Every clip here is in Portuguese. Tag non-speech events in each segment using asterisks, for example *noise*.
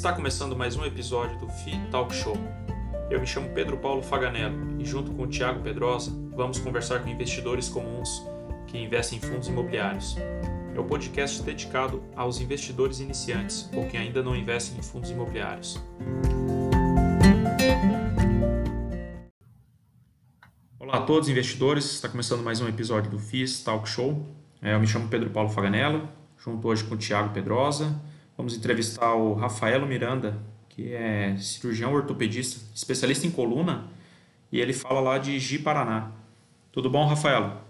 Está começando mais um episódio do FI Talk Show. Eu me chamo Pedro Paulo Faganello e, junto com o Tiago Pedrosa, vamos conversar com investidores comuns que investem em fundos imobiliários. É o um podcast dedicado aos investidores iniciantes ou que ainda não investem em fundos imobiliários. Olá a todos investidores, está começando mais um episódio do FIS Talk Show. É, eu me chamo Pedro Paulo Faganello, junto hoje com o Tiago Pedrosa Vamos entrevistar o Rafaelo Miranda, que é cirurgião ortopedista, especialista em coluna, e ele fala lá de Ji Paraná. Tudo bom, Rafaelo?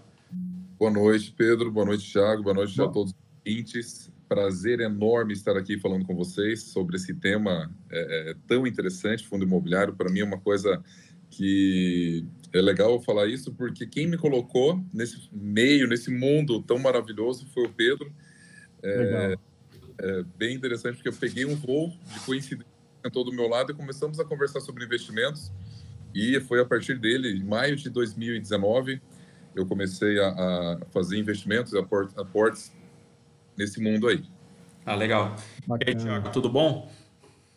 Boa noite, Pedro. Boa noite, Thiago. Boa noite Bom. a todos os ouvintes. Prazer enorme estar aqui falando com vocês sobre esse tema é, é, tão interessante, fundo imobiliário. Para mim é uma coisa que é legal falar isso, porque quem me colocou nesse meio, nesse mundo tão maravilhoso foi o Pedro. É, Legal é bem interessante, porque eu peguei um voo de coincidência, sentou do meu lado e começamos a conversar sobre investimentos. E foi a partir dele, em maio de 2019, eu comecei a, a fazer investimentos, aportes nesse mundo aí. Ah, legal. Bacana. E aí, Thiago, tudo bom?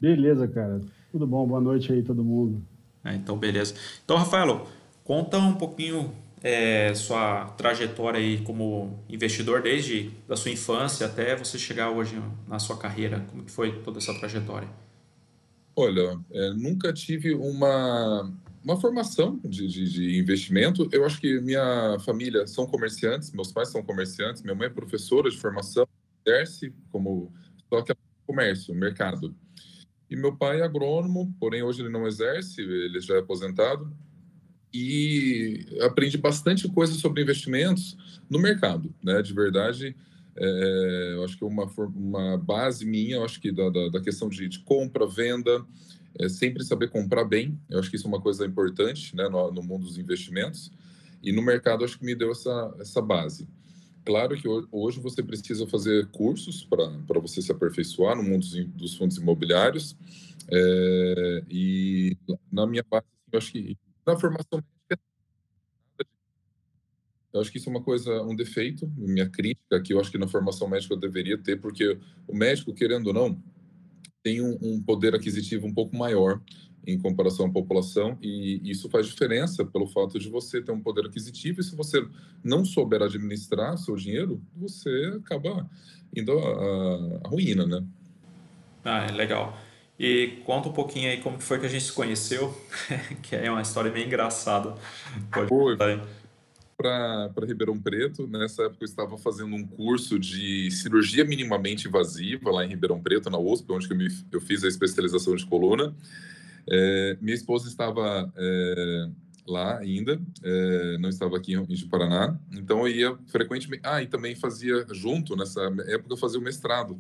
Beleza, cara. Tudo bom. Boa noite aí, todo mundo. É, então, beleza. Então, Rafael, conta um pouquinho é, sua trajetória aí como investidor desde da sua infância até você chegar hoje na sua carreira? Como que foi toda essa trajetória? Olha, é, nunca tive uma, uma formação de, de, de, investimento. Eu acho que minha família são comerciantes, meus pais são comerciantes, minha mãe é professora de formação, exerce como só que é comércio, mercado. E meu pai é agrônomo, porém hoje ele não exerce, ele já é aposentado e aprendi bastante coisa sobre investimentos no mercado, né? De verdade, é, eu acho que uma, uma base minha, eu acho que da, da, da questão de, de, compra, venda, é sempre saber comprar bem. Eu acho que isso é uma coisa importante, né? No, no mundo dos investimentos e no mercado acho que me deu essa essa base. Claro que hoje você precisa fazer cursos para você se aperfeiçoar no mundo dos, dos fundos imobiliários. É, e na minha base, eu acho que na formação médica, eu acho que isso é uma coisa, um defeito, minha crítica, que eu acho que na formação médica eu deveria ter, porque o médico, querendo ou não, tem um, um poder aquisitivo um pouco maior em comparação à população, e isso faz diferença pelo fato de você ter um poder aquisitivo, e se você não souber administrar seu dinheiro, você acaba indo à, ruína, né? Ah, é legal. E conta um pouquinho aí como que foi que a gente se conheceu, *laughs* que é uma história meio engraçada. Pode foi para Ribeirão Preto. Nessa época eu estava fazendo um curso de cirurgia minimamente invasiva lá em Ribeirão Preto, na USP, onde eu, me, eu fiz a especialização de coluna. É, minha esposa estava é, lá ainda, é, não estava aqui em Paraná, então eu ia frequentemente. Ah, e também fazia junto, nessa época eu fazia o mestrado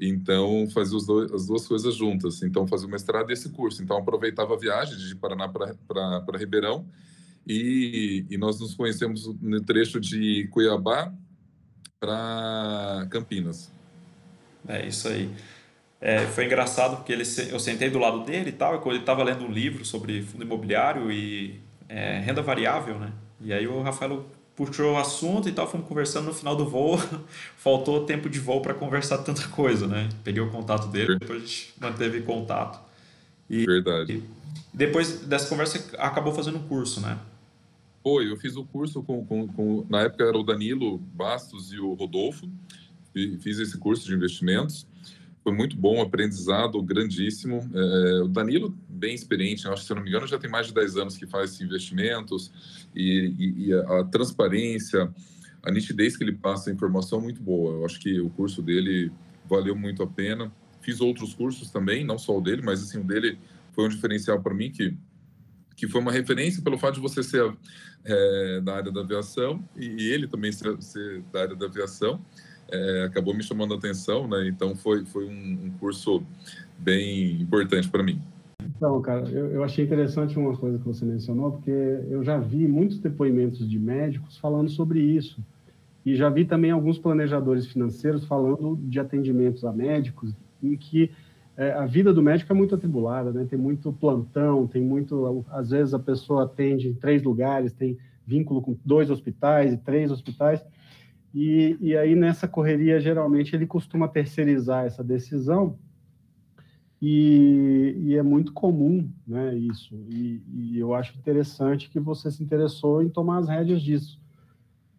então, fazia dois, as duas coisas juntas. Então, fazia o mestrado e esse curso. Então, aproveitava a viagem de Paraná para Ribeirão e, e, nós nos conhecemos no trecho de Cuiabá para Campinas. É isso aí. É, foi engraçado porque ele, eu sentei do lado dele e tal, ele estava lendo um livro sobre fundo imobiliário e é, renda variável, né? E aí o Rafael puxou o assunto e tal, fomos conversando no final do voo. *laughs* Faltou tempo de voo para conversar tanta coisa, né? Peguei o contato dele, depois a gente manteve contato. E, Verdade. E depois dessa conversa, acabou fazendo um curso, né? Foi, eu fiz o curso com, com, com, Na época era o Danilo Bastos e o Rodolfo. Fiz esse curso de investimentos. Foi muito bom, aprendizado grandíssimo. É, o Danilo, bem experiente, acho que se eu não me engano, já tem mais de 10 anos que faz investimentos e, e, e a, a, transparência, a nitidez que ele passa a informação é muito boa. Eu acho que o curso dele valeu muito a pena. Fiz outros cursos também, não só o dele, mas assim, o dele foi um diferencial para mim que que foi uma referência pelo fato de você ser é, da área da aviação e ele também ser, ser da área da aviação é, acabou me chamando a atenção, né? Então foi foi um, um curso bem importante para mim. Então, cara, eu, eu, achei interessante uma coisa que você mencionou, porque eu já vi muitos depoimentos de médicos falando sobre isso. E já vi também alguns planejadores financeiros falando de atendimentos a médicos, em que é, a vida do médico é muito atribulada, né? Tem muito plantão, tem muito. Às vezes a pessoa atende em três lugares, tem vínculo com dois hospitais e três hospitais. E, e aí, nessa correria, geralmente, ele costuma terceirizar essa decisão E, e, é muito comum né, isso. E, e, eu acho interessante que você se interessou em tomar as rédeas disso.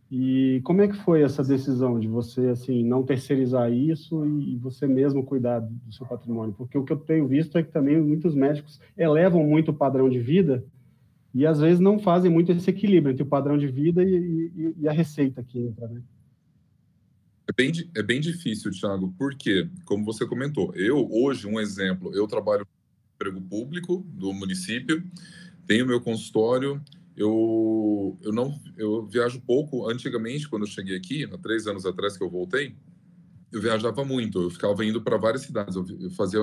E como é que foi essa decisão de você assim não terceirizar isso e você mesmo cuidar do seu patrimônio? Porque o que eu tenho visto é que também muitos médicos elevam muito o padrão de vida e às vezes não fazem muito esse equilíbrio entre o padrão de vida e, e a receita que entra, né? É bem, é bem difícil, Thiago, porque, como você comentou, eu, hoje, um exemplo, eu trabalho no emprego público do município, tenho meu consultório, eu, eu não eu viajo pouco. Antigamente, quando eu cheguei aqui, há três anos atrás que eu voltei, eu viajava muito, eu ficava indo para várias cidades, eu, eu fazia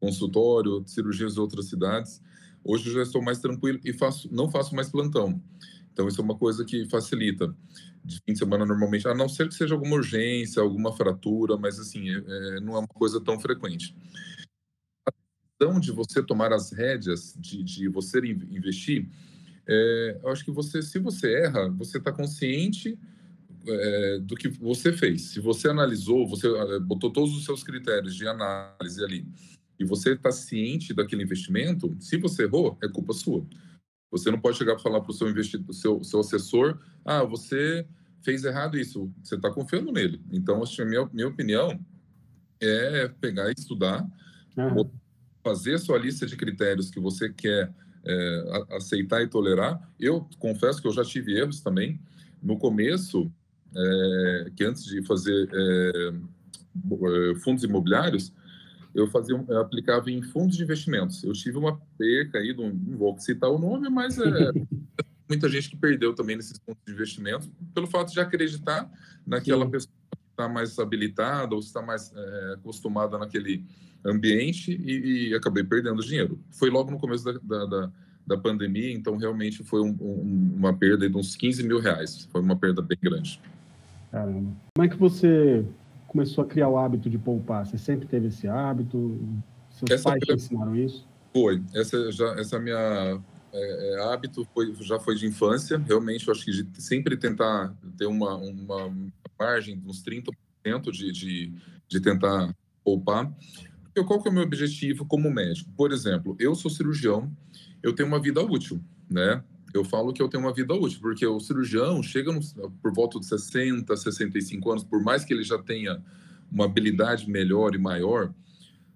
consultório, cirurgias em outras cidades. Hoje eu já estou mais tranquilo e faço, não faço mais plantão. Então, isso é uma coisa que facilita de fim de semana normalmente, a não ser que seja alguma urgência, alguma fratura, mas assim, é, é, não é uma coisa tão frequente. A decisão de você tomar as rédeas, de, de você investir, é, eu acho que você, se você erra, você está consciente é, do que você fez. Se você analisou, você é, botou todos os seus critérios de análise ali, e você está ciente daquele investimento, se você errou, é culpa sua. Você não pode chegar para falar para o seu investidor, seu, seu assessor, ah, você fez errado isso. Você está confiando nele. Então, a minha, minha opinião é pegar e estudar, uhum. fazer sua lista de critérios que você quer é, aceitar e tolerar. Eu confesso que eu já tive erros também. No começo, é, que antes de fazer é, é fundos imobiliários, eu fazia, eu aplicava em fundos de investimentos. Eu tive uma perca aí, não, não vou citar o nome, mas é *laughs* muita gente que perdeu também nesses fundos de investimentos pelo fato de acreditar naquela Sim. pessoa que está mais habilitada ou está mais é, acostumada naquele ambiente e, e, acabei perdendo dinheiro. Foi logo no começo da, da, da, da pandemia, então realmente foi um, um, uma perda de uns 15 mil reais. Foi uma perda bem grande. Caramba. Como é que você começou a criar o hábito de poupar? Você sempre teve esse hábito? Seus essa pais te ensinaram isso? Foi. Essa, já, essa minha é, é, hábito foi, já foi de infância. Realmente, eu acho que de sempre tentar ter uma, uma margem de uns 30% de, de, de tentar poupar. Porque qual que é o meu objetivo como médico? Por exemplo, eu sou cirurgião, eu tenho uma vida útil, né? Eu falo que eu tenho uma vida útil, porque o cirurgião chega no, por volta de 60, 65 anos, por mais que ele já tenha uma habilidade melhor e maior,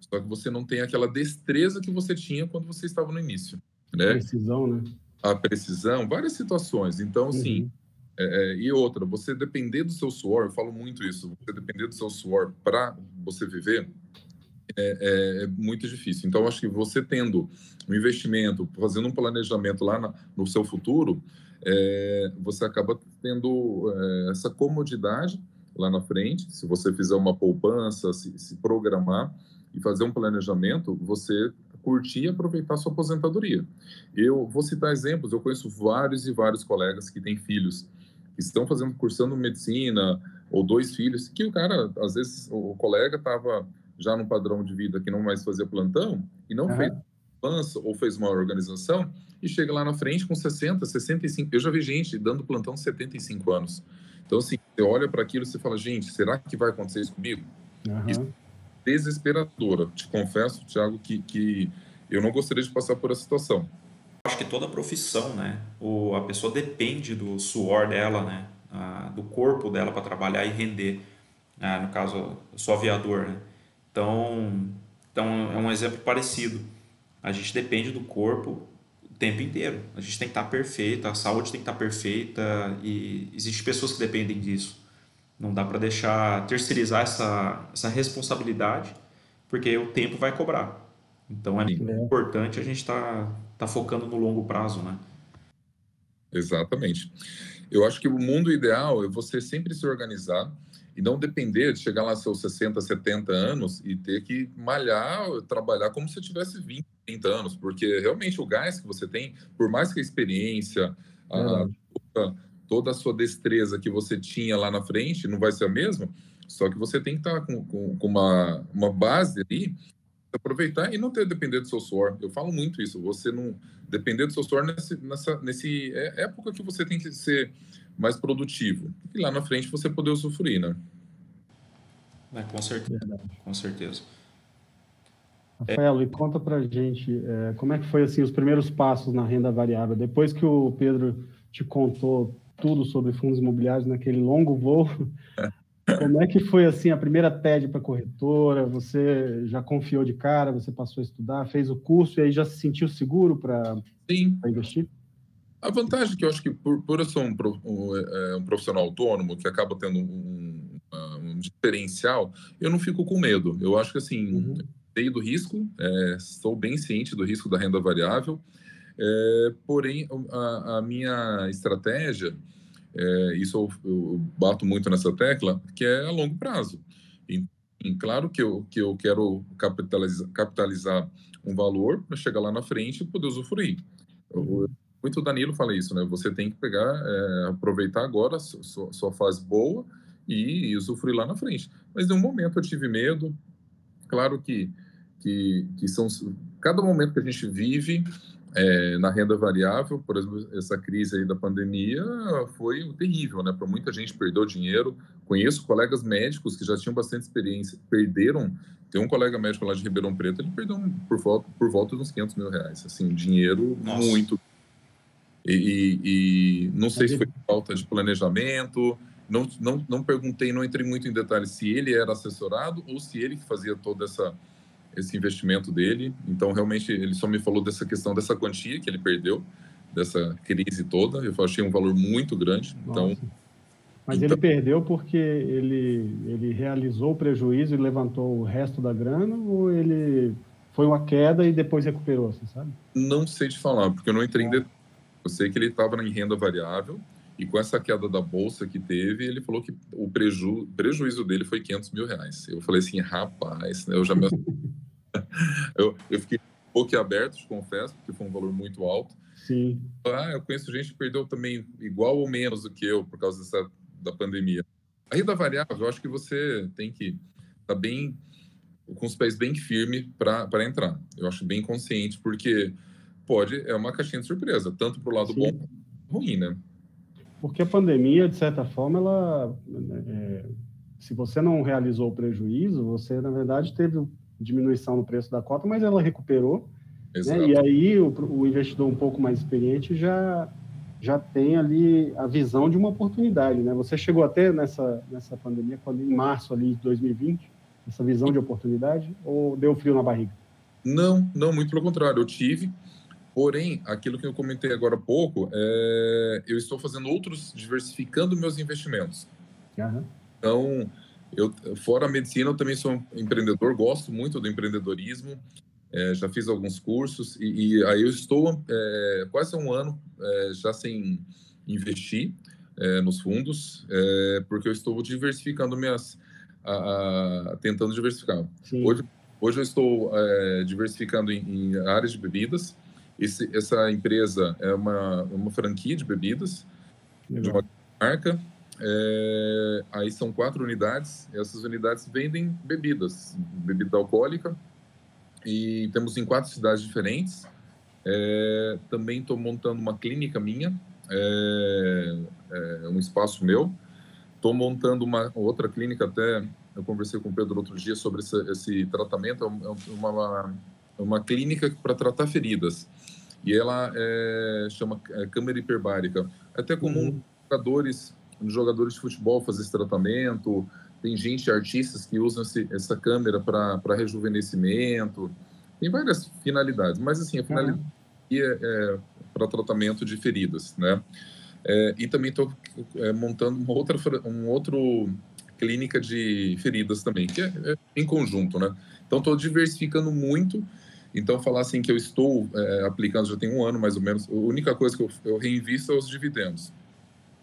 só que você não tem aquela destreza que você tinha quando você estava no início, né? Precisão, né? A precisão, várias situações. Então, assim, uhum. é, é, e outra, você depender do seu suor, eu falo muito isso, você depender do seu suor para você viver, é, é, é, muito difícil. Então, acho que você tendo um investimento, fazendo um planejamento lá na, no seu futuro, é, você acaba tendo é, essa comodidade lá na frente. Se você fizer uma poupança, se, se programar e fazer um planejamento, você curtir e aproveitar sua aposentadoria. Eu vou citar exemplos, eu conheço vários e vários colegas que têm filhos, que estão fazendo, cursando medicina, ou dois filhos, que o cara, às vezes, o colega estava já no padrão de vida que não mais fazia plantão e não uhum. fez pança ou fez uma organização e chega lá na frente com 60, 65. Eu já vi gente dando plantão 75 anos. Então, assim, você olha para aquilo e você fala, gente, será que vai acontecer isso comigo? Uhum. Isso é desesperadora. Te confesso, Thiago, que, que eu não gostaria de passar por essa situação. Acho que toda profissão, né? O, a pessoa depende do suor dela, né? Ah, do corpo dela para trabalhar e render. Ah, no caso, eu sou aviador, né? Então, então é um exemplo parecido. A gente depende do corpo o tempo inteiro. A gente tem que estar perfeito, a saúde tem que estar perfeita e existem pessoas que dependem disso. Não dá para deixar terceirizar essa, essa responsabilidade, porque o tempo vai cobrar. Então é importante a gente estar tá, tá focando no longo prazo, né? Exatamente. Eu acho que o mundo ideal é você sempre se organizar e não depender de chegar lá seus 60, 70 anos e ter que malhar, trabalhar como se tivesse 20, 30 anos, porque realmente o gás que você tem, por mais que a experiência, a, toda, toda, a sua destreza que você tinha lá na frente não vai ser a mesma, só que você tem que estar com, com, com uma, uma base ali aproveitar e não ter depender do seu suor. Eu falo muito isso. Você não depender do seu suor nesse, nessa nesse é, época que você tem que ser mais produtivo. E lá na frente você poder usufruir, né? É, com certeza. Com certeza. Rafael, e conta para gente é, como é que foi assim os primeiros passos na renda variável depois que o Pedro te contou tudo sobre fundos imobiliários naquele longo voo. *laughs* Como é que foi assim a primeira TED para corretora? Você já confiou de cara? Você passou a estudar, fez o curso e aí já se sentiu seguro para investir? A vantagem é que eu acho que por, por eu ser um, um, é, um profissional autônomo que acaba tendo um, um, diferencial, eu não fico com medo. Eu acho que assim, uhum. sei do risco, é, sou bem ciente do risco da renda variável, é, porém a, a, minha estratégia, é, isso eu, eu, bato muito nessa tecla, que é a longo prazo. E, e claro que eu, que eu quero capitalizar, capitalizar um valor para chegar lá na frente e poder usufruir. Eu, muito Danilo fala isso, né? Você tem que pegar, é, aproveitar agora sua, sua fase boa e, e usufruir lá na frente. Mas em um momento eu tive medo. Claro que, que, que são cada momento que a gente vive é, na renda variável, por exemplo, essa crise aí da pandemia foi terrível, né? Para muita gente perdeu dinheiro. Conheço colegas médicos que já tinham bastante experiência, perderam. Tem um colega médico lá de Ribeirão Preto, ele perdeu por volta, por volta de uns 500 mil reais. Assim, dinheiro Nossa. muito e, e, não sei se foi falta de planejamento, não, não, não perguntei, não entrei muito em detalhes se ele era assessorado ou se ele que fazia todo essa, esse investimento dele. Então, realmente, ele só me falou dessa questão dessa quantia que ele perdeu, dessa crise toda. Eu achei um valor muito grande. Então, Mas então... ele perdeu porque ele, ele realizou o prejuízo e levantou o resto da grana ou ele foi uma queda e depois recuperou, você sabe? Não sei te falar, porque eu não entrei em detalhes eu sei que ele estava em renda variável e com essa queda da bolsa que teve, ele falou que o preju prejuízo dele foi 500 mil reais. Eu falei assim, rapaz, né, eu já me... *laughs* eu, eu fiquei um pouco aberto, te confesso, porque foi um valor muito alto. Sim. Ah, eu conheço gente que perdeu também igual ou menos do que eu por causa dessa, da pandemia. A renda variável, eu acho que você tem que estar tá bem com os pés bem firmes para entrar. Eu acho bem consciente, porque pode, é uma caixinha de surpresa, tanto para o lado Sim. bom quanto ruim, né? Porque a pandemia, de certa forma, ela, é, se você não realizou o prejuízo, você, na verdade, teve diminuição no preço da cota, mas ela recuperou. Né? E aí o, o, investidor um pouco mais experiente já, já tem ali a visão de uma oportunidade, né? Você chegou até nessa, nessa pandemia, quando, em março ali de 2020, essa visão de oportunidade, ou deu frio na barriga? Não, não, muito pelo contrário. Eu tive, Porém, aquilo que eu comentei agora há pouco, é, eu estou fazendo outros, diversificando meus investimentos. Uhum. Então, eu, fora a medicina, eu também sou empreendedor, gosto muito do empreendedorismo, é, já fiz alguns cursos e, e aí eu estou é, quase um ano é, já sem investir é, nos fundos, é, porque eu estou diversificando minhas, a, a, tentando diversificar. Hoje, hoje eu estou diversificando em, em áreas de bebidas, esse, essa empresa é uma, uma franquia de bebidas, Legal. de uma marca. É, aí são quatro unidades. Essas unidades vendem bebidas, bebida alcoólica. E temos em quatro cidades diferentes. É, também estou montando uma clínica minha, é, é um espaço meu. Estou montando uma outra clínica até. Eu conversei com o Pedro outro dia sobre esse, esse tratamento. É uma, uma, uma clínica para tratar feridas e ela é, chama é, câmera hiperbárica. É até comum uhum. jogadores, jogadores de futebol fazer esse tratamento. Tem gente, artistas que usam esse, essa câmera para rejuvenescimento. Tem várias finalidades, mas assim, a finalidade uhum. é, é para tratamento de feridas, né? É, e também estou é, montando uma outra, um outro clínica de feridas também, que é, é em conjunto, né? Então estou diversificando muito então, falar assim que eu estou é, aplicando já tem um ano mais ou menos, a única coisa que eu, eu reinvisto é os dividendos.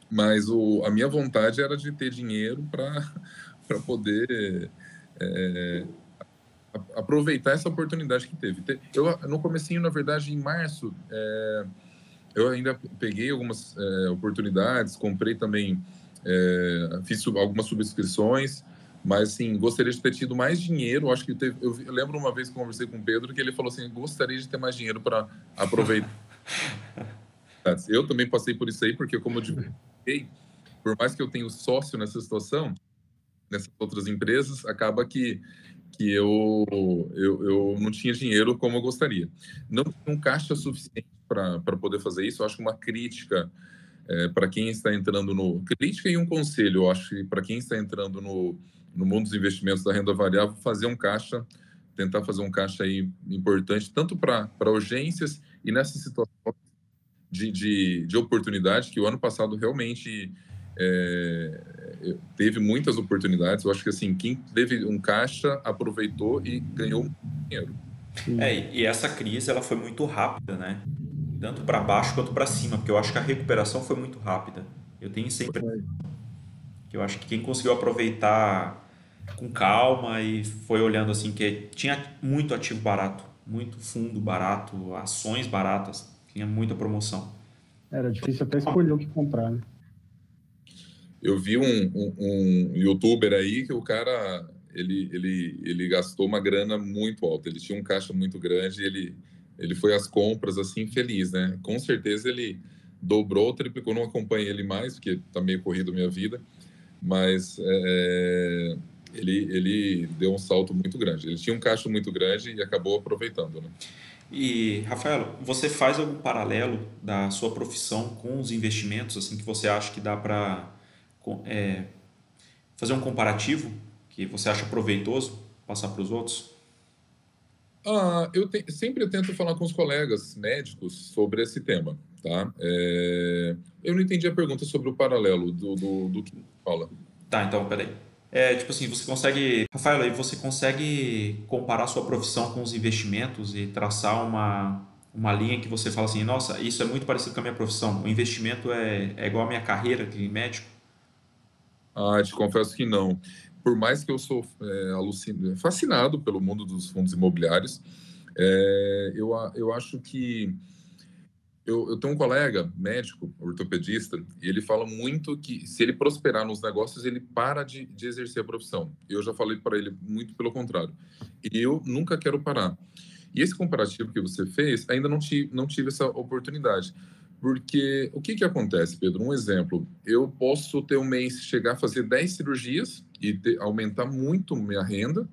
Mas o, a minha vontade era de ter dinheiro para *laughs* poder é, aproveitar essa oportunidade que teve. Eu, no comecinho, na verdade, em março, é, eu ainda peguei algumas oportunidades, comprei também, fiz algumas subscrições, mas, assim, gostaria de ter tido mais dinheiro. Acho que teve, eu, lembro uma vez que conversei com o Pedro que ele falou assim: gostaria de ter mais dinheiro para aproveitar. *laughs* eu também passei por isso aí, porque, como eu divulguei, por mais que eu tenha sócio nessa situação, nessas outras empresas, acaba que que eu, eu, eu não tinha dinheiro como eu gostaria. Não tinha um caixa suficiente para poder fazer isso. Eu acho que uma crítica é, para quem está entrando no. Crítica e um conselho, eu acho que para quem está entrando no, no mundo dos investimentos da renda variável, fazer um caixa, tentar fazer um caixa aí importante, tanto para urgências e nessa situação de, de, de oportunidade, que o ano passado realmente é, teve muitas oportunidades. Eu acho que assim, quem teve um caixa aproveitou e ganhou dinheiro. É, e essa crise ela foi muito rápida, né? Tanto para baixo quanto para cima, porque eu acho que a recuperação foi muito rápida. Eu tenho sempre que eu acho que quem conseguiu aproveitar com calma e foi olhando assim que tinha muito ativo barato, muito fundo barato, ações baratas, tinha muita promoção. Era difícil até escolher o que comprar, né? Eu vi um, um, um, youtuber aí que o cara ele, ele, ele gastou uma grana muito alta. Ele tinha um caixa muito grande. Ele, ele foi às compras assim feliz, né? Com certeza ele dobrou, triplicou. Não acompanhei ele mais porque tá meio corrido minha vida, mas é, ele ele deu um salto muito grande. Ele tinha um caixa muito grande e acabou aproveitando, né? E Rafael, você faz algum paralelo da sua profissão com os investimentos, assim que você acha que dá para é, fazer um comparativo que você acha proveitoso passar para os outros? Ah, eu te, sempre tento falar com os colegas médicos sobre esse tema, tá? É, eu não entendi a pergunta sobre o paralelo do, do, do que fala. Tá, então, peraí. É, tipo assim, você consegue, Rafael, aí você consegue comparar sua profissão com os investimentos e traçar uma, uma linha que você fala assim, nossa, isso é muito parecido com a minha profissão, o investimento é, é igual à minha carreira de médico? Ah, te confesso que não. Por mais que eu sou é, fascinado pelo mundo dos fundos imobiliários, é, eu, eu acho que eu, eu, tenho um colega médico, ortopedista, e ele fala muito que se ele prosperar nos negócios, ele para de, de exercer a profissão. Eu já falei para ele muito pelo contrário. E eu nunca quero parar. E esse comparativo que você fez, ainda não, tive, não tive essa oportunidade. Porque o que, que acontece, Pedro? Um exemplo, eu posso ter um mês, chegar a fazer 10 cirurgias e ter, aumentar muito minha renda,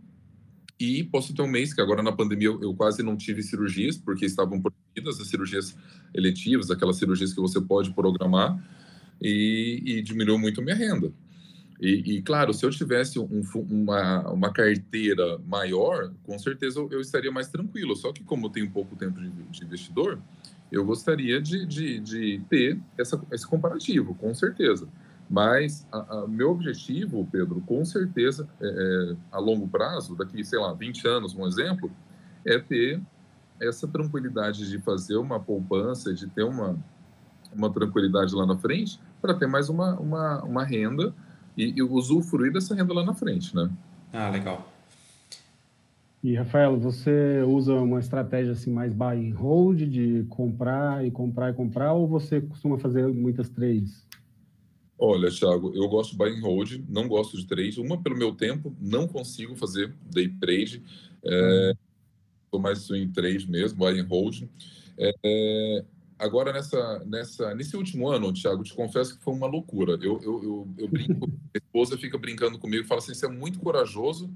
e posso ter um mês, que agora na pandemia eu, quase não tive cirurgias, porque estavam proibidas as cirurgias eletivas, aquelas cirurgias que você pode programar, e, e diminuiu muito minha renda. E, e, claro, se eu tivesse um, uma, uma carteira maior, com certeza eu, eu, estaria mais tranquilo. Só que como eu tenho pouco tempo de, de investidor, eu gostaria de, de, de ter essa, esse comparativo, com certeza. Mas o meu objetivo, Pedro, com certeza, é, é, a longo prazo, daqui, sei lá, 20 anos, um exemplo, é ter essa tranquilidade de fazer uma poupança, de ter uma, uma tranquilidade lá na frente, para ter mais uma, uma, uma renda e, e usufruir dessa renda lá na frente, né? Ah, legal. E, Rafael, você usa uma estratégia assim mais buy and hold, de comprar e comprar e comprar, ou você costuma fazer muitas trades? Olha, Thiago, eu gosto de buy and hold, não gosto de trade. Uma, pelo meu tempo, não consigo fazer day trade. É, mais swing trade mesmo, buy and hold. É, agora, nessa, nessa, nesse último ano, Thiago, te confesso que foi uma loucura. Eu, eu, eu, eu brinco, *laughs* minha esposa fica brincando comigo fala assim, você é muito corajoso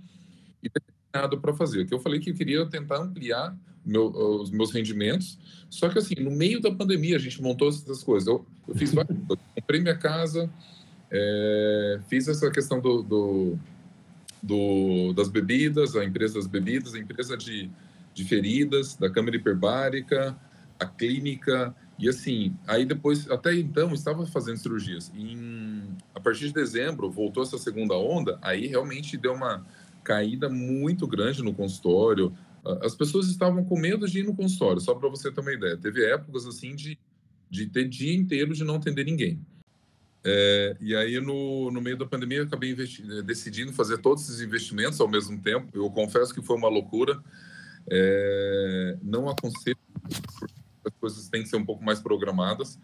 nada para fazer. Que eu falei que eu queria tentar ampliar meu, os meus rendimentos, só que assim, no meio da pandemia a gente montou essas coisas. Eu, eu fiz várias coisas. Comprei minha casa, é, fiz essa questão do, do, do, das bebidas, a empresa das bebidas, a empresa de, de feridas, da câmara hiperbárica, a clínica, e assim, aí depois, até então, estava fazendo cirurgias. Em, a partir de dezembro, voltou essa segunda onda, aí realmente deu uma caída muito grande no consultório. As pessoas estavam com medo de ir no consultório, só para você ter uma ideia. Teve épocas assim de, de ter dia inteiro de não atender ninguém. É, e aí, no, no meio da pandemia, eu acabei decidindo fazer todos esses investimentos ao mesmo tempo. Eu confesso que foi uma loucura. É, não aconselho, as coisas têm que ser um pouco mais programadas,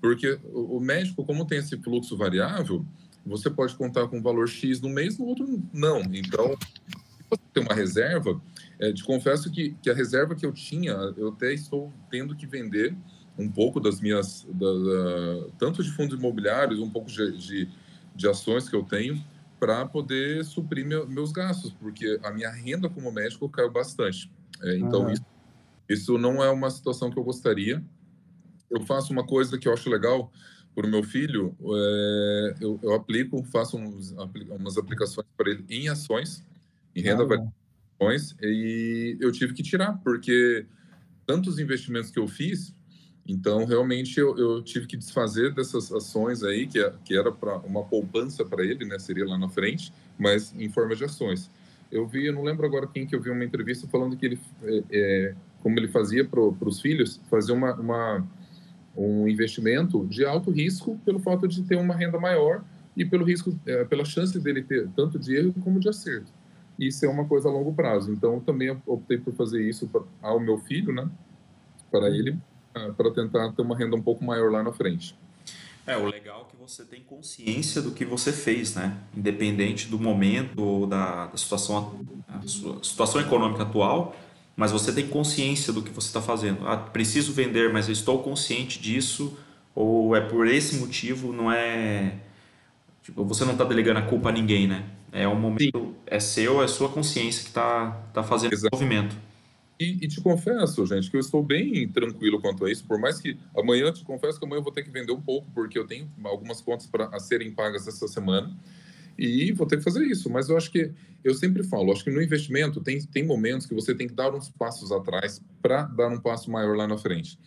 porque o, o médico, como tem esse fluxo variável, você pode contar com um valor X no mês, no outro não. Então, se você tem uma reserva, é, te confesso que, que a reserva que eu tinha, eu até estou tendo que vender um pouco das minhas, da, da, tanto de fundos imobiliários, um pouco de, de, de, ações que eu tenho, para poder suprir meu, meus gastos, porque a minha renda como médico caiu bastante. É, então, uhum. isso, isso não é uma situação que eu gostaria. Eu faço uma coisa que eu acho legal para o meu filho, é, eu, eu, aplico, faço uns, umas aplicações para ele em ações, em renda variável, e eu tive que tirar, porque tantos investimentos que eu fiz, então realmente eu, eu tive que desfazer dessas ações aí, que, é, que era para uma poupança para ele, né, seria lá na frente, mas em forma de ações. Eu vi, eu não lembro agora quem que eu vi uma entrevista falando que ele, é, é como ele fazia para os filhos, fazer uma, uma um investimento de alto risco pelo fato de ter uma renda maior e pelo risco, é, pela chance dele ter tanto de erro como de acerto. Isso é uma coisa a longo prazo. Então, também optei por fazer isso para, ao meu filho, né? Para uhum. ele, ah, para tentar ter uma renda um pouco maior lá na frente. É, o legal é que você tem consciência do que você fez, né? Independente do momento ou da, da situação, situação econômica atual, mas você tem consciência do que você está fazendo. Ah, preciso vender, mas eu estou consciente disso, ou é por esse motivo, não é. Tipo, você não está delegando a culpa a ninguém, né? É um momento, Sim. é seu, é sua consciência que está tá fazendo Exato. esse movimento. E, e, te confesso, gente, que eu estou bem tranquilo quanto a isso, por mais que amanhã, te confesso que amanhã eu vou ter que vender um pouco, porque eu tenho algumas contas para serem pagas essa semana e vou ter que fazer isso. Mas eu acho que, eu sempre falo, acho que no investimento tem, tem momentos que você tem que dar uns passos atrás para dar um passo maior lá na frente.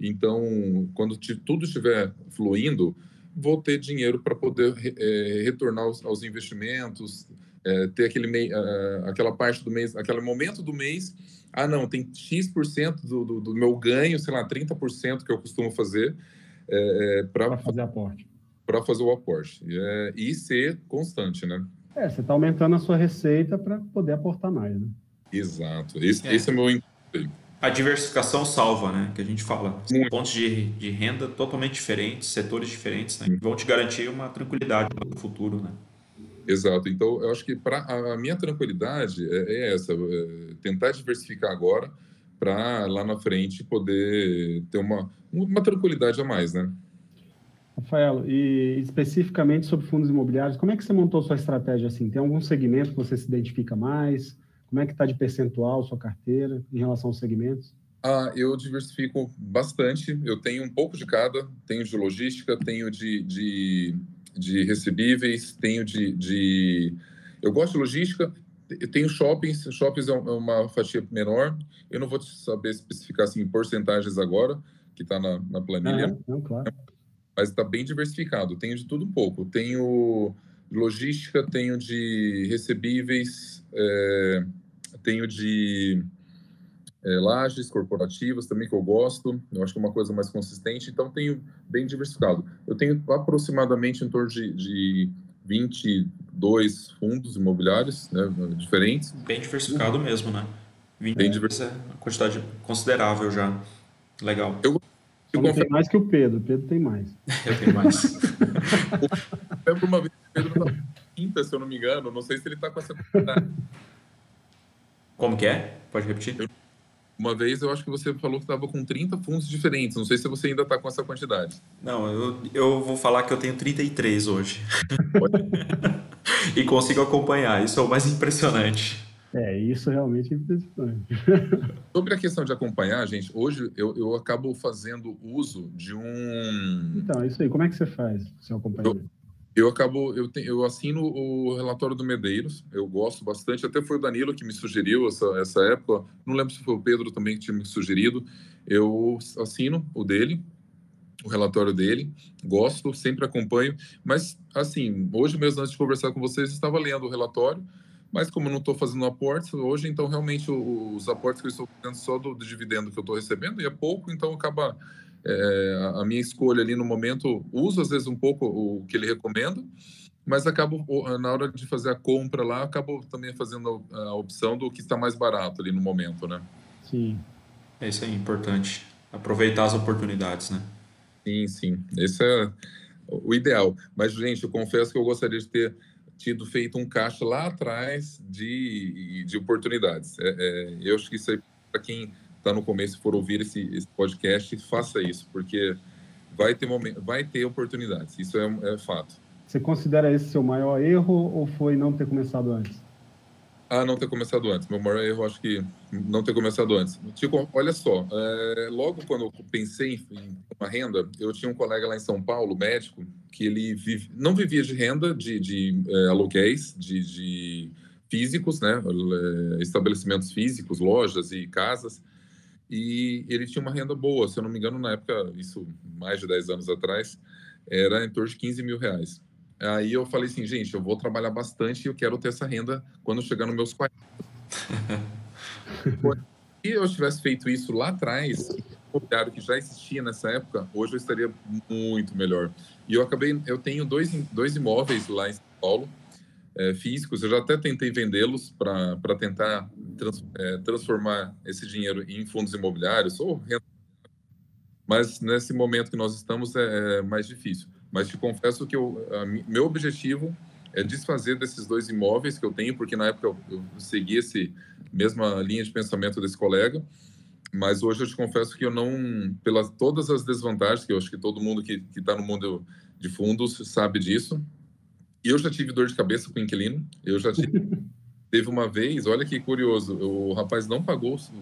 Então, quando te, tudo estiver fluindo, vou ter dinheiro para poder é, retornar aos, aos investimentos, é, ter aquele mei, aquela parte do mês, aquele momento do mês. Ah, não, tem X% do, do, do meu ganho, sei lá, 30% que eu costumo fazer é, para fazer aporte para fazer o aporte. E, é, e ser constante, né? É, você está aumentando a sua receita para poder aportar mais, né? Exato. Esse é, esse é meu intuito. A diversificação salva, né? Que a gente fala. Muito. Pontos de, de renda totalmente diferentes, setores diferentes, né? Vão te garantir uma tranquilidade no futuro, né? Exato. Então, eu acho que para a minha tranquilidade é, é essa: é tentar diversificar agora para lá na frente poder ter uma, uma tranquilidade a mais, né? Rafael, e especificamente sobre fundos imobiliários, como é que você montou sua estratégia assim? Tem algum segmento que você se identifica mais? Como é que está de percentual sua carteira em relação aos segmentos? Ah, eu diversifico bastante. Eu tenho um pouco de cada. Tenho de logística, tenho de, de, de recebíveis, tenho de, de... Eu gosto de logística, eu tenho shoppings. Shoppings é, é uma fatia menor. Eu não vou saber especificar assim, porcentagens agora, que está na, na planilha. Ah, não, claro mas está bem diversificado. Tenho de tudo um pouco. Tenho logística, tenho de recebíveis, é, tenho de é, lajes corporativas também que eu gosto. Eu acho que é uma coisa mais consistente. Então tenho bem diversificado. Eu tenho aproximadamente em torno de, de 22 fundos imobiliários né, diferentes. Bem diversificado mesmo, né? 20 bem diversificado. É uma quantidade considerável já. Legal. Eu eu confesso... tem mais que o Pedro. O Pedro tem mais. eu tenho mais. *laughs* eu lembro uma vez que o Pedro estava quinta, se eu não me engano. Não sei se ele está com essa Como que é? Pode repetir? Eu, uma vez eu acho que você falou que estava com 30 fundos diferentes. Não sei se você ainda está com essa quantidade. Não, eu, eu vou falar que eu tenho 33 hoje. *laughs* e consigo acompanhar. Isso é o mais impressionante. É, isso realmente é impressionante. *laughs* Sobre a questão de acompanhar, gente, hoje eu, eu acabo fazendo uso de um. Então, isso aí, como é que você faz, seu acompanhamento? Eu, eu acabo, eu, te, eu assino o relatório do Medeiros, eu gosto bastante, até foi o Danilo que me sugeriu essa, essa época, não lembro se foi o Pedro também que tinha me sugerido, eu assino o dele, o relatório dele, gosto, sempre acompanho, mas assim, hoje mesmo antes de conversar com vocês, estava lendo o relatório, mas como não estou fazendo aportes hoje, então realmente os aportes que eu estou fazendo só do, do dividendo que eu estou recebendo e é pouco, então acaba é, a minha escolha ali no momento, uso às vezes um pouco o que ele recomenda, mas acabo, na hora de fazer a compra lá, acabo também fazendo a opção do que está mais barato ali no momento, né? Sim. É isso aí, importante. Aproveitar as oportunidades, né? Sim, sim. Esse é o ideal. Mas, gente, eu confesso que eu gostaria de ter tido feito um caixa lá atrás de, de oportunidades. É, é, eu acho que isso aí, para quem está no começo e for ouvir esse, esse, podcast, faça isso, porque vai ter, momento, vai ter oportunidades, isso é, é fato. Você considera esse seu maior erro ou foi não ter começado antes? Ah, não ter começado antes. Meu maior erro, acho que não ter começado antes. Tipo, olha só, é, logo quando eu pensei em uma renda, eu tinha um colega lá em São Paulo, médico, que ele vive, não vivia de renda, de, de é, aluguéis, de, de, físicos, né, é, estabelecimentos físicos, lojas e casas, e ele tinha uma renda boa, se eu não me engano, na época, isso mais de 10 anos atrás, era em torno de 15 mil reais. Aí eu falei assim, gente, eu vou trabalhar bastante e eu quero ter essa renda quando chegar nos meus 40. *laughs* Se eu tivesse feito isso lá atrás, o que já existia nessa época, hoje eu estaria muito melhor. E eu acabei, eu tenho dois, dois imóveis lá em São Paulo, é, físicos, eu já até tentei vendê-los para tentar trans, é, transformar esse dinheiro em fundos imobiliários ou renda. Mas nesse momento que nós estamos é, é mais difícil. Mas te confesso que eu, a, meu objetivo é desfazer desses dois imóveis que eu tenho, porque na época eu, eu segui esse mesma linha de pensamento desse colega, mas hoje eu te confesso que eu não, pelas todas as desvantagens que eu acho que todo mundo que está no mundo de fundos sabe disso, eu já tive dor de cabeça com o inquilino. Eu já tive. *laughs* Teve uma vez, olha que curioso, o rapaz não pagou os,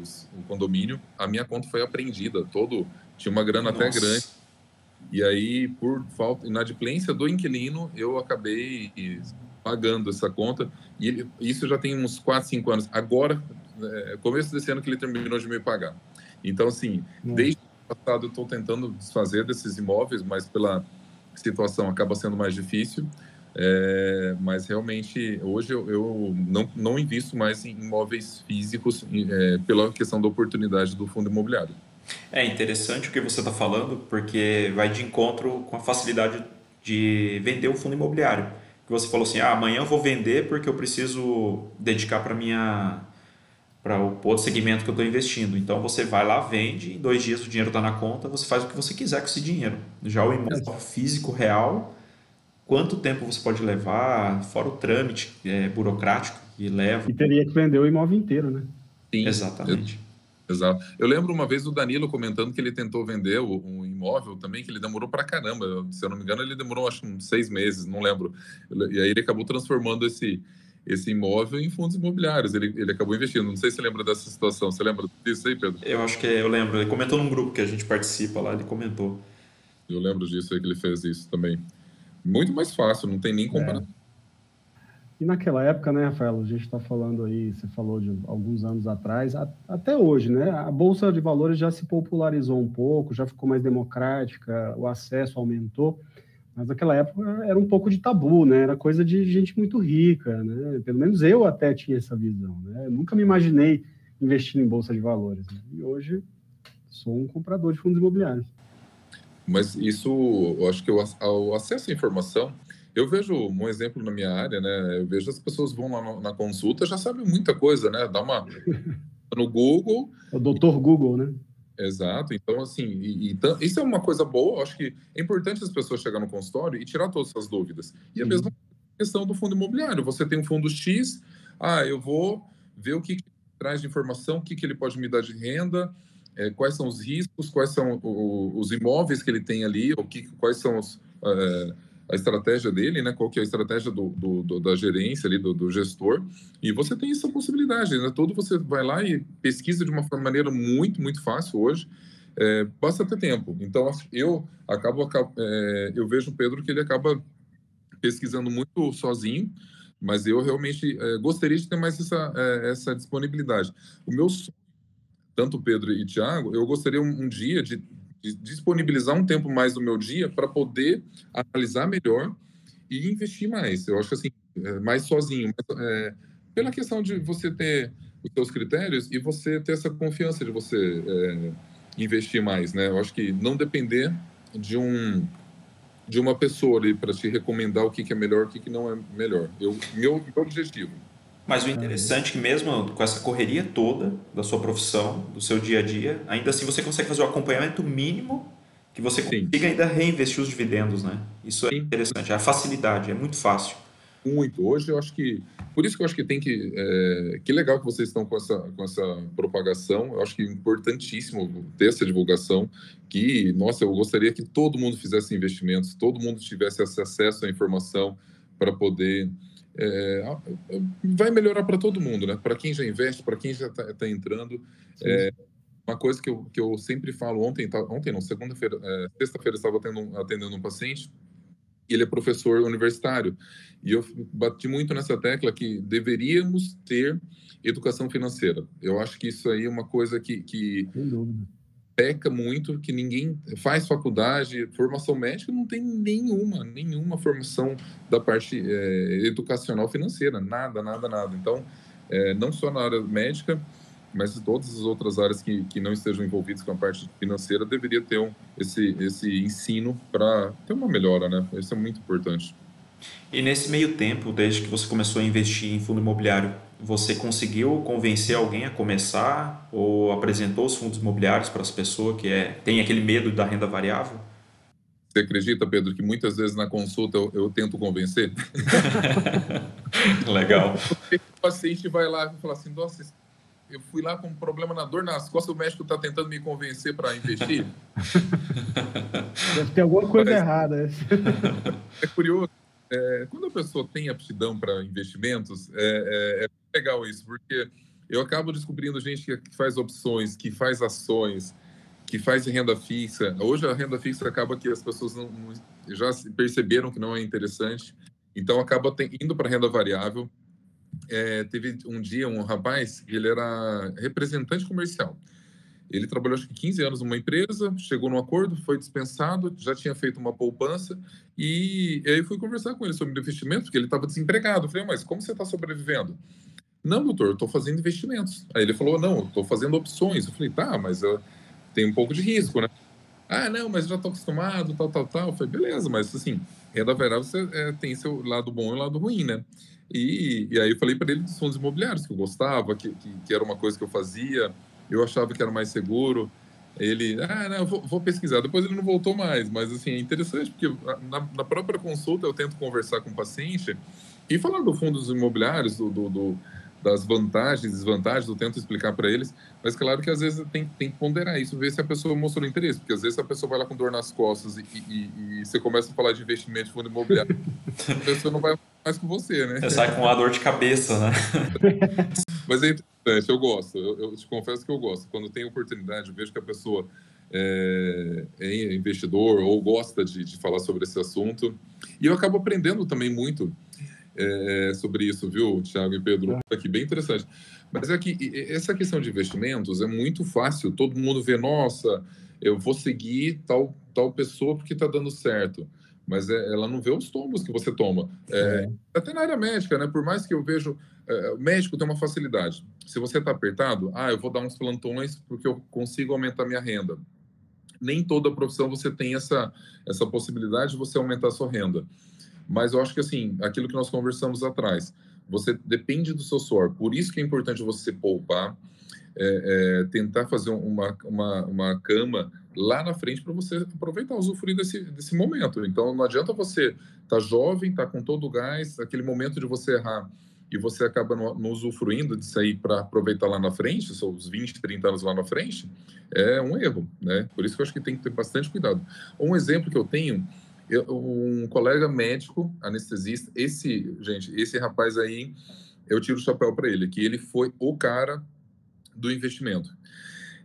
os, o condomínio, a minha conta foi apreendida, todo tinha uma grana Nossa. até grande. E aí, por falta, inadimplência do inquilino, eu acabei pagando essa conta. E ele, isso já tem uns 4, 5 anos. Agora, é, começo desse ano que ele terminou de me pagar. Então, assim, hum. desde o passado eu estou tentando desfazer desses imóveis, mas pela situação acaba sendo mais difícil. É, mas realmente hoje eu, eu, não, não invisto mais em imóveis físicos é, pela questão da oportunidade do fundo imobiliário. É interessante o que você está falando, porque vai de encontro com a facilidade de vender o fundo imobiliário. Que você falou assim, ah, amanhã eu vou vender porque eu preciso dedicar para minha para o outro segmento que eu estou investindo. Então você vai lá, vende, em dois dias o dinheiro está na conta, você faz o que você quiser com esse dinheiro. Já o imóvel físico real quanto tempo você pode levar, fora o trâmite é, burocrático que leva. E teria que vender o imóvel inteiro, né? Sim, exatamente. Exato. Eu lembro uma vez o Danilo comentando que ele tentou vender um imóvel também, que ele demorou para caramba. Se eu não me engano, ele demorou acho uns seis meses, não lembro. E aí ele acabou transformando esse, esse imóvel em fundos imobiliários. Ele, ele acabou investindo. Não sei se você lembra dessa situação. Você lembra disso aí, Pedro? Eu acho que eu lembro. Ele comentou num grupo que a gente participa lá, ele comentou. Eu lembro disso aí que ele fez isso também muito mais fácil, não tem nem comparação. É. E naquela época, né, Rafael, a gente está falando aí, você falou de alguns anos atrás, a, até hoje, né, a Bolsa de Valores já se popularizou um pouco, já ficou mais democrática, o acesso aumentou, mas naquela época era um pouco de tabu, né, era coisa de gente muito rica, né, pelo menos eu até tinha essa visão, né, eu nunca me imaginei investindo em Bolsa de Valores, né? e hoje sou um comprador de fundos imobiliários. Mas isso, eu acho que o, o acesso à informação, eu vejo um exemplo na minha área, né? Eu vejo as pessoas vão lá no, na consulta, já sabem muita coisa, né? Dá uma *laughs* no Google. É o doutor Google, né? Exato. Então, assim, e, e, isso é uma coisa boa. Eu acho que é importante as pessoas chegar no consultório e tirar todas essas dúvidas. E a mesma questão do fundo imobiliário. Você tem um fundo X, ah, eu vou ver o que, que traz de informação, o que, que ele pode me dar de renda, é, quais são os riscos, quais são o, os imóveis que ele tem ali, o que, quais são os, é, a estratégia dele, né? Qual que é a estratégia do, do, do da gerência ali, do, do, gestor. E você tem essa possibilidade, né? Todo você vai lá e pesquisa de uma maneira muito, muito fácil hoje. É, basta ter tempo. Então, eu acabo, é, eu vejo o Pedro que ele acaba pesquisando muito sozinho, mas eu realmente é, gostaria de ter mais essa, é, essa disponibilidade. O meu tanto Pedro e Tiago, eu gostaria um, um dia de, disponibilizar um tempo mais do meu dia para poder analisar melhor e investir mais. Eu acho assim, é, mais sozinho, mas, é, pela questão de você ter os seus critérios e você ter essa confiança de você é, investir mais, né? Eu acho que não depender de um de uma pessoa ali para te recomendar o que, que é melhor, o que, que não é melhor. Eu, meu, meu objetivo mas o interessante é que mesmo com essa correria toda da sua profissão, do seu dia a dia, ainda assim você consegue fazer o acompanhamento mínimo que você Sim. consiga ainda reinvestir os dividendos, né? Isso é interessante, é a facilidade, é muito fácil. muito. Hoje eu acho que. Por isso que eu acho que tem que. É, que legal que vocês estão com essa, com essa propagação. Eu acho que é importantíssimo ter essa divulgação. Que, nossa, eu gostaria que todo mundo fizesse investimentos, todo mundo tivesse acesso à informação para poder. É, vai melhorar para todo mundo, né? Para quem já investe, para quem já está tá entrando. É, uma coisa que eu, que eu sempre falo ontem, tá, ontem não, segunda-feira, é, sexta-feira estava atendendo um paciente ele é professor universitário. E eu bati muito nessa tecla que deveríamos ter educação financeira. Eu acho que isso aí é uma coisa que, que peca muito, que ninguém faz faculdade, formação médica não tem nenhuma, nenhuma formação da parte é, educacional financeira, nada, nada, nada. Então, é, não só na área médica, mas todas as outras áreas que, que não estejam envolvidas com a parte financeira deveria ter um, esse, esse ensino para ter uma melhora, né? Isso é muito importante. E nesse meio tempo, desde que você começou a investir em fundo imobiliário, você conseguiu convencer alguém a começar ou apresentou os fundos imobiliários para as pessoas que é, tem aquele medo da renda variável? Você acredita, Pedro, que muitas vezes na consulta eu, eu tento convencer? *laughs* Legal. O paciente vai lá e fala assim: nossa, eu fui lá com um problema na dor nas costas, o médico está tentando me convencer para investir. *laughs* Deve ter alguma coisa Mas, errada. É curioso. É, quando a pessoa tem aptidão para investimentos, é, é, é, legal isso, porque eu acabo descobrindo gente que faz opções, que faz ações, que faz renda fixa. Hoje a renda fixa acaba que as pessoas não, não, já perceberam que não é interessante, então acaba tem, indo para renda variável é, teve um dia um rapaz, ele era representante comercial. Ele trabalhou acho que 15 anos numa empresa, chegou num acordo, foi dispensado, já tinha feito uma poupança e, e aí fui conversar com ele sobre investimento, porque ele estava desempregado. Eu falei, mas como você está sobrevivendo? Não, doutor, estou fazendo investimentos. Aí ele falou, não, estou fazendo opções. Eu falei, tá, mas eu tem um pouco de risco, né? Ah, não, mas já estou acostumado, tal, tal, tal. Eu falei, beleza, mas assim, renda variável você é, tem seu lado bom e lado ruim, né? E, e aí eu falei para ele dos fundos imobiliários, que eu gostava, que, que, que, era uma coisa que eu fazia, eu achava que era mais seguro. Ele, ah, não, vou, vou, pesquisar. Depois ele não voltou mais, mas assim, é interessante, porque na, na, própria consulta eu tento conversar com o paciente e falar do fundos imobiliários, do, do, do das vantagens e desvantagens, eu tento explicar para eles, mas claro que às vezes tem, tem que ponderar isso, ver se a pessoa mostrou interesse, porque às vezes a pessoa vai lá com dor nas costas e, e, e você começa a falar de investimento de fundo imobiliário, a pessoa não vai mais com você, né? Você sai com a dor de cabeça, né? *laughs* mas é interessante, eu gosto, eu, eu, te confesso que eu gosto. Quando tem oportunidade, eu vejo que a pessoa é, é investidor ou gosta de, de falar sobre esse assunto, e eu acabo aprendendo também muito é, sobre isso, viu, Thiago e Pedro? É. Aqui, bem interessante. Mas é que essa questão de investimentos é muito fácil. Todo mundo vê, nossa, eu vou seguir tal, tal pessoa porque está dando certo. Mas é, ela não vê os tomos que você toma. É, é. até na área médica, né? Por mais que eu vejo. É, o médico tem uma facilidade. Se você está apertado, ah, eu vou dar uns plantões porque eu consigo aumentar minha renda. Nem toda profissão você tem essa, essa possibilidade de você aumentar a sua renda. Mas eu acho que, assim, aquilo que nós conversamos atrás, você depende do seu suor. Por isso que é importante você poupar, é, é, tentar fazer uma, uma, uma cama lá na frente para você aproveitar, usufruir desse, desse momento. Então, não adianta você estar tá jovem, estar tá com todo o gás, aquele momento de você errar e você acaba não, usufruindo disso aí para aproveitar lá na frente, seus 20, 30 anos lá na frente, é um erro, né? Por isso que eu acho que tem que ter bastante cuidado. Um exemplo que eu tenho eu, um colega médico, anestesista, esse, gente, esse rapaz aí, eu tiro o chapéu para ele, que ele foi o cara do investimento.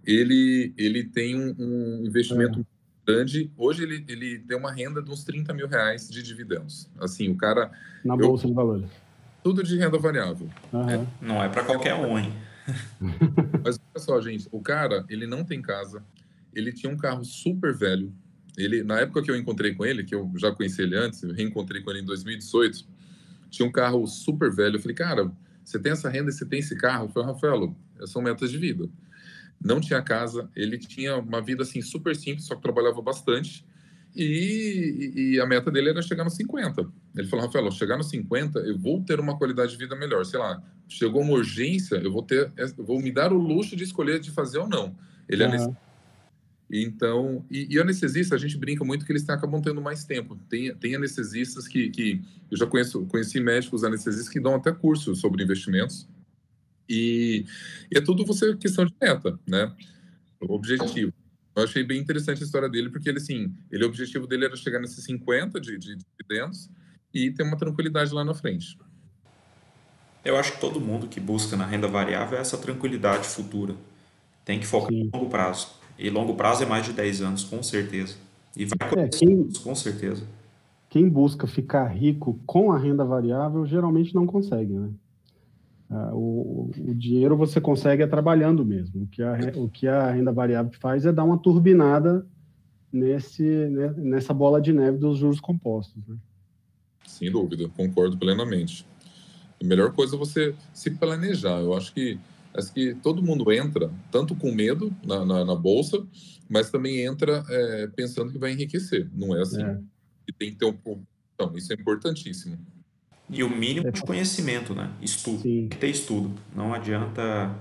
Ele, ele tem um, um investimento é. grande. Hoje ele, ele tem uma renda de uns 30 mil reais de dividendos. Assim, o cara. Na eu, Bolsa de Valores. Tudo de renda variável. Uhum. É, não é para qualquer um, hein? *laughs* Mas olha só, gente, o cara, ele não tem casa, ele tinha um carro super velho, ele, na época que eu encontrei com ele, que eu já conheci ele antes, eu reencontrei com ele em 2018, tinha um carro super velho. Eu falei, cara, você tem essa renda e você tem esse carro? Eu falei, Rafael, são metas de vida. Não tinha casa, ele tinha uma vida assim super simples, só que trabalhava bastante. E, e, a meta dele era chegar nos 50. Ele falou, Rafael, chegar nos 50, eu vou ter uma qualidade de vida melhor. Sei lá, chegou uma urgência, eu vou ter, eu vou me dar o luxo de escolher de fazer ou não. Ele uhum. Então, e, e anestesista, a gente brinca muito que eles acabam tendo mais tempo. Tem, tem anestesistas que, que eu já conheço, conheci médicos anestesistas que dão até cursos sobre investimentos. E, e é tudo você questão de meta, né? O objetivo. Eu achei bem interessante a história dele, porque ele, assim, ele, o objetivo dele era chegar nesses 50 de, de dividendos e ter uma tranquilidade lá na frente. Eu acho que todo mundo que busca na renda variável é essa tranquilidade futura. Tem que focar Sim. no longo prazo. E longo prazo é mais de 10 anos, com certeza. E vai é, quem, com certeza. Quem busca ficar rico com a renda variável geralmente não consegue, né? Ah, o, o, dinheiro você consegue é trabalhando mesmo. O que, a, o que a renda variável faz é dar uma turbinada nesse, né, nessa bola de neve dos juros compostos. Né? Sem dúvida, concordo plenamente. A melhor coisa é você se planejar. Eu acho que Acho que todo mundo entra, tanto com medo na, na, na bolsa, mas também entra é, pensando que vai enriquecer. Não é assim. É. E tem que ter um. Então, isso é importantíssimo. E o mínimo de conhecimento, né? Estudo. Sim. Tem que ter estudo. Não adianta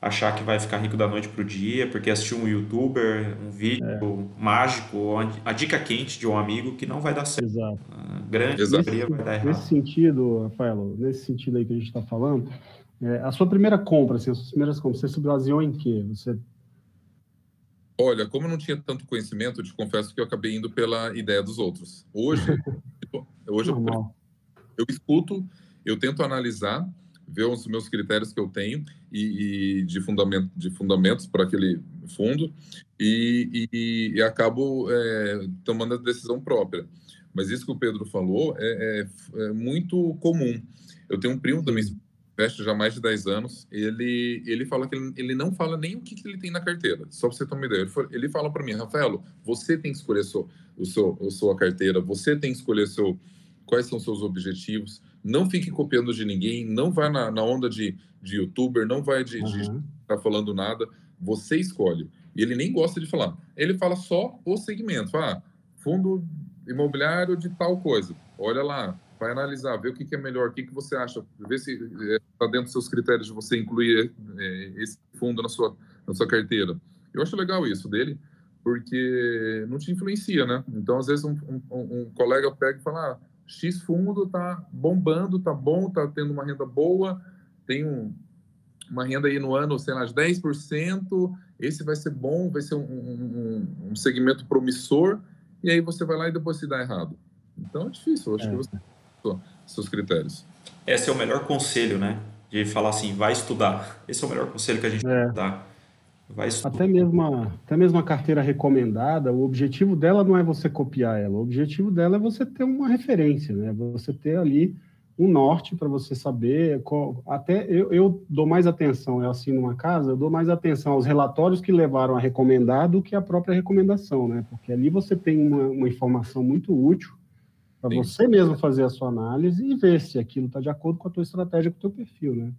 achar que vai ficar rico da noite para o dia, porque assistiu um youtuber, um vídeo é. mágico, a dica quente de um amigo que não vai dar certo. Exato. A grande Exato. vai dar errado. Nesse sentido, Rafael, nesse sentido aí que a gente está falando, é, a sua primeira compra, assim, as suas primeiras compras, você se baseou em quê? Você... Olha, como eu não tinha tanto conhecimento, te confesso que eu acabei indo pela ideia dos outros. Hoje, *laughs* hoje eu, eu escuto, eu tento analisar, ver os meus critérios que eu tenho e, e de, fundamento, de fundamentos para aquele fundo e, e, e acabo é, tomando a decisão própria. Mas isso que o Pedro falou é, é, é muito comum. Eu tenho um primo da minha investe já há mais de 10 anos, ele, ele fala que ele, ele não fala nem o que, que ele tem na carteira, só para você ter uma ideia. Ele, ele fala para mim, Rafaelo, você tem que escolher seu, o seu, a sua carteira, você tem que escolher seu, quais são seus objetivos, não fique copiando de ninguém, não vai na, na onda de, de youtuber, não vai de estar uhum. tá falando nada, você escolhe. E ele nem gosta de falar. Ele fala só o segmento. Ah, fundo imobiliário de tal coisa. Olha lá, vai analisar, ver o que, que é melhor, o que, que você acha, ver se está dentro dos seus critérios de você incluir é, esse fundo na sua, na sua carteira. Eu acho legal isso dele, porque não te influencia, né? Então, às vezes, um, um, um colega pega e fala: ah, X fundo está bombando, está bom, está tendo uma renda boa, tem um, uma renda aí no ano, sei lá, de 10%, esse vai ser bom, vai ser um, um, segmento promissor, e aí você vai lá e depois se dá errado. Então é difícil, eu acho é. que você seus critérios. Esse é o melhor conselho, né? De falar assim, vai estudar. Esse é o melhor conselho que a gente é. dá. Vai estudar. Até mesmo, a, até mesmo a carteira recomendada, o objetivo dela não é você copiar ela, o objetivo dela é você ter uma referência, né? Você ter ali um norte para você saber. Qual, até eu, eu, dou mais atenção, eu assino uma casa, eu dou mais atenção aos relatórios que levaram a recomendar do que a própria recomendação, né? Porque ali você tem uma, uma informação muito útil para você mesmo fazer a sua análise e ver se aquilo está de acordo com a tua estratégia, com o teu perfil, né?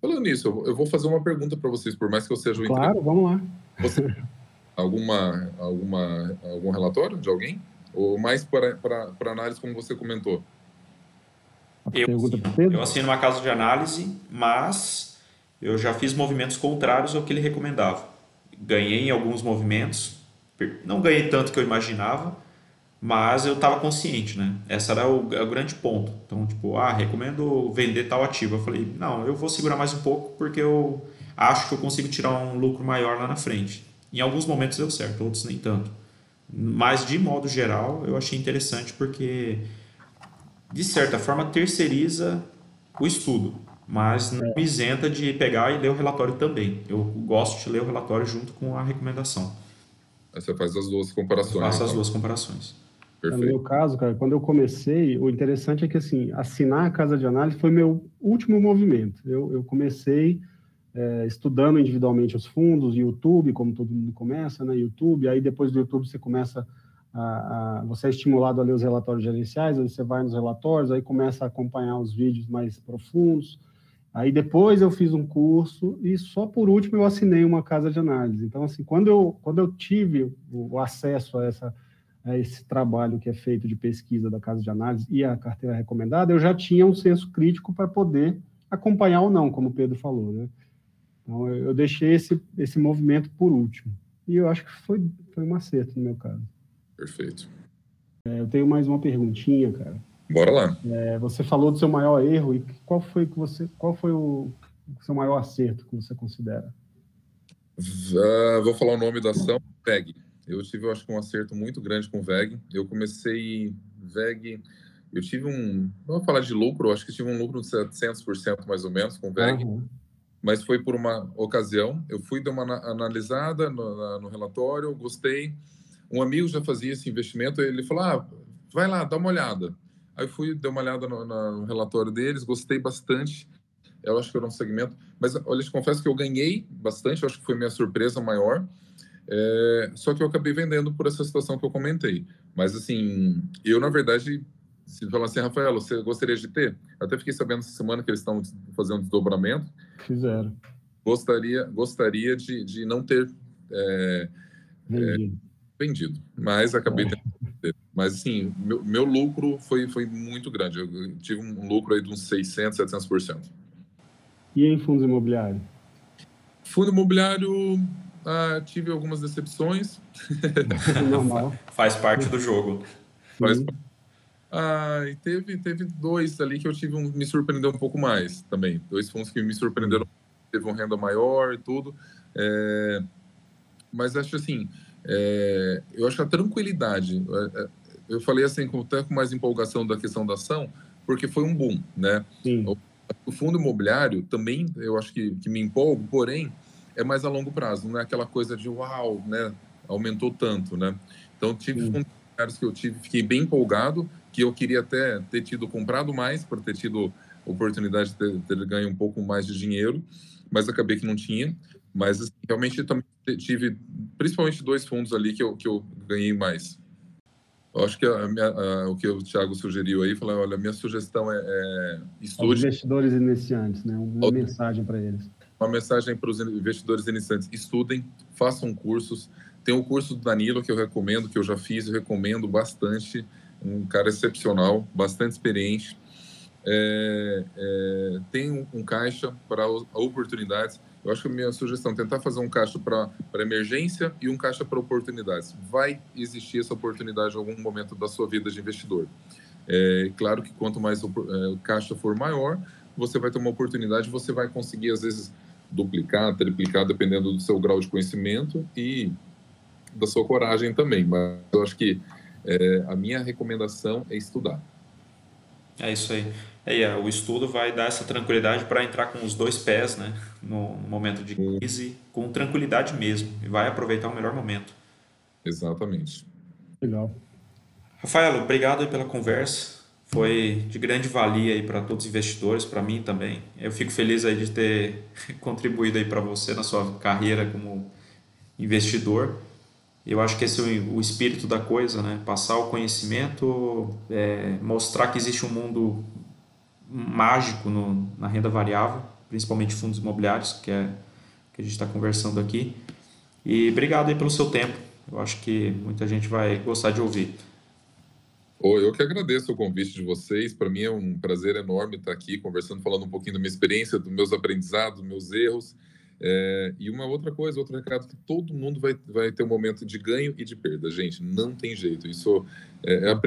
Falando nisso, eu vou fazer uma pergunta para vocês, por mais que eu seja um Claro, vamos lá. Você, *laughs* alguma, alguma, algum relatório de alguém? Ou mais para, para, para análise, como você comentou? Eu, eu assino uma casa de análise, mas eu já fiz movimentos contrários ao que ele recomendava. Ganhei em alguns movimentos, não ganhei tanto que eu imaginava, mas eu estava consciente, né? Esse era o, é o, grande ponto. Então, tipo, ah, recomendo vender tal ativo. Eu falei, não, eu vou segurar mais um pouco porque eu acho que eu consigo tirar um lucro maior lá na frente. Em alguns momentos deu certo, outros nem tanto. Mas, de modo geral, eu achei interessante porque, de certa forma, terceiriza o estudo, mas não me isenta de pegar e ler o relatório também. Eu gosto de ler o relatório junto com a recomendação. Aí você faz as duas comparações. Eu faço as então. duas comparações. Perfeito. No meu caso, cara, quando eu comecei, o interessante é que, assim, assinar a casa de análise foi meu último movimento. Eu, eu comecei é, estudando individualmente os fundos, YouTube, como todo mundo começa, né? YouTube, aí depois do YouTube você começa a, a, você é estimulado a ler os relatórios gerenciais, aí você vai nos relatórios, aí começa a acompanhar os vídeos mais profundos. Aí depois eu fiz um curso e só por último eu assinei uma casa de análise. Então, assim, quando eu, quando eu tive o, o acesso a essa a esse trabalho que é feito de pesquisa da casa de análise e a carteira recomendada, eu já tinha um senso crítico para poder acompanhar ou não, como o Pedro falou, né? Então, eu deixei esse, esse movimento por último. e eu acho que foi, foi um acerto no meu caso. Perfeito. É, eu tenho mais uma perguntinha, cara. Bora lá. É, você falou do seu maior erro e qual foi que você, qual foi o, o seu maior acerto que você considera? Uh, vou falar o nome da ação, VEG. Eu tive, eu acho que um acerto muito grande com o VEG. Eu comecei VEG, eu tive um, não vou falar de lucro, acho que tive um lucro de 700% mais ou menos com o VEG. Uhum. Mas foi por uma ocasião. Eu fui dar uma analisada no, no relatório, gostei. Um amigo já fazia esse investimento, ele falou: ah, vai lá, dá uma olhada. Aí fui, dei uma olhada no, no, relatório deles, gostei bastante. Eu acho que era um segmento. Mas olha, te confesso que eu ganhei bastante, eu acho que foi minha surpresa maior. É, só que eu acabei vendendo por essa situação que eu comentei. Mas, assim, eu, na verdade, se falar assim, Rafael, você gostaria de ter? Até fiquei sabendo essa semana que eles estão fazendo um desdobramento. Fizeram. Gostaria, gostaria de, de não ter é, vendido. É, vendido. mas acabei tendo. Mas, assim, meu, meu lucro foi, foi muito grande. Eu tive um lucro aí de uns 600%, 700%. E em fundos imobiliários? Fundo imobiliário, ah, tive algumas decepções. *laughs* Normal. Faz parte do jogo. Faz ah, e teve, teve dois ali que eu tive um, me surpreendeu um pouco mais também. Dois fundos que me surpreenderam, teve uma renda maior e tudo. É, mas acho assim, é, eu acho a tranquilidade. É, é, eu falei assim, com, até com mais empolgação da questão da ação, porque foi um boom, né? Sim. O, o fundo imobiliário também, eu acho que, que me empolgo, porém, é mais a longo prazo, não é aquela coisa de uau, né? Aumentou tanto, né? Então, tive Sim. fundos que eu tive, fiquei bem empolgado, que eu queria até ter tido comprado mais, para ter tido oportunidade de ter, ter, ganho um pouco mais de dinheiro, mas acabei que não tinha. Mas assim, realmente também tive, principalmente dois fundos ali que eu, que eu ganhei mais. Eu acho que a minha, a, o que o Thiago sugeriu aí, falou, olha, a minha sugestão é, é estude... Os investidores iniciantes, né? Uma mensagem para eles. Uma mensagem para os investidores iniciantes. Estudem, façam cursos. Tem o curso do Danilo que eu recomendo, que eu já fiz, eu recomendo bastante. Um cara excepcional, bastante experiente. É, é, tem um, caixa para oportunidades. Eu acho que a minha sugestão é tentar fazer um caixa para emergência e um caixa para oportunidades. Vai existir essa oportunidade em algum momento da sua vida de investidor. É claro que quanto mais o é, caixa for maior, você vai ter uma oportunidade, você vai conseguir às vezes duplicar, triplicar, dependendo do seu grau de conhecimento e da sua coragem também. Mas eu acho que é, a minha recomendação é estudar. É isso aí. É, é, o estudo vai dar essa tranquilidade para entrar com os dois pés, né, no, no momento de crise, com tranquilidade mesmo, e vai aproveitar o melhor momento. Exatamente. Legal. Rafael, obrigado pela conversa. Foi de grande valia aí para todos os investidores, para mim também. Eu fico feliz aí de ter *laughs* contribuído aí para você na sua carreira como investidor. Eu acho que esse é o espírito da coisa, né? Passar o conhecimento, é, mostrar que existe um mundo mágico no, na renda variável, principalmente fundos imobiliários, que é que a gente está conversando aqui. E obrigado aí pelo seu tempo. Eu acho que muita gente vai gostar de ouvir. Eu que agradeço o convite de vocês. Para mim é um prazer enorme estar aqui conversando, falando um pouquinho da minha experiência, dos meus aprendizados, dos meus erros. É, e uma outra coisa, outro recado, que todo mundo vai, vai ter um momento de ganho e de perda, gente. Não tem jeito. Isso, é, é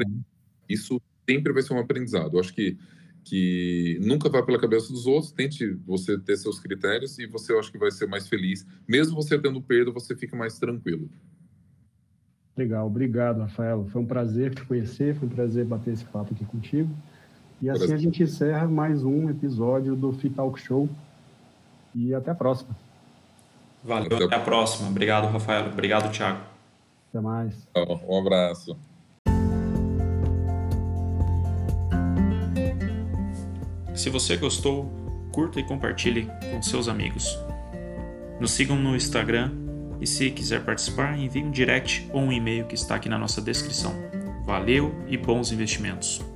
isso sempre vai ser um aprendizado. Eu acho que que nunca vá pela cabeça dos outros, tente você ter seus critérios e você acho que vai ser mais feliz. Mesmo você tendo perda, você fica mais tranquilo. Legal, obrigado, Rafael. Foi um prazer te conhecer, foi um prazer bater esse papo aqui contigo. E assim prazer. a gente encerra mais um episódio do Fitalk Show. E até a próxima. Valeu, até, até a próxima. Obrigado, Rafael. Obrigado, Thiago. Até mais. Um abraço. Se você gostou, curta e compartilhe com seus amigos. Nos sigam no Instagram e se quiser participar, envie um direct ou um e-mail que está aqui na nossa descrição. Valeu e bons investimentos!